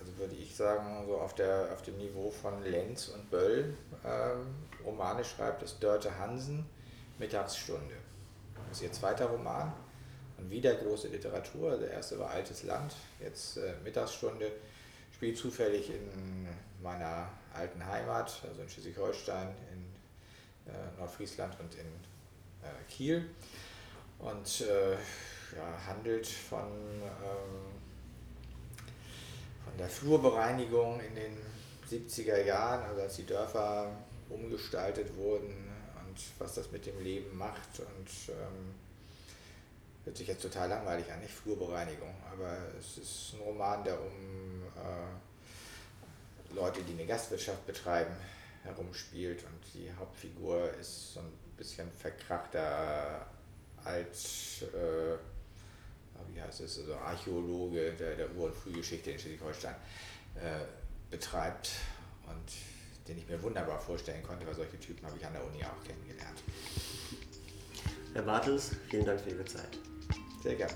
also würde ich sagen, so auf, der, auf dem Niveau von Lenz und Böll ähm, Romane schreibt, ist Dörte Hansen, Mittagsstunde. Das ist ihr zweiter Roman und wieder große Literatur. Der erste war Altes Land, jetzt äh, Mittagsstunde. Spielt zufällig in meiner alten Heimat, also in Schleswig-Holstein, in äh, Nordfriesland und in äh, Kiel. Und äh, ja, handelt von ähm, von der Flurbereinigung in den 70er Jahren, also als die Dörfer umgestaltet wurden und was das mit dem Leben macht. Und ähm, hört sich jetzt total langweilig an, nicht Flurbereinigung, aber es ist ein Roman, der um äh, Leute, die eine Gastwirtschaft betreiben, herumspielt und die Hauptfigur ist so ein bisschen verkrachter als äh, wie heißt es, also Archäologe der, der Ur- und Frühgeschichte in Schleswig-Holstein äh, betreibt und den ich mir wunderbar vorstellen konnte, weil solche Typen habe ich an der Uni auch kennengelernt. Herr Bartels, vielen Dank für Ihre Zeit. Sehr gerne.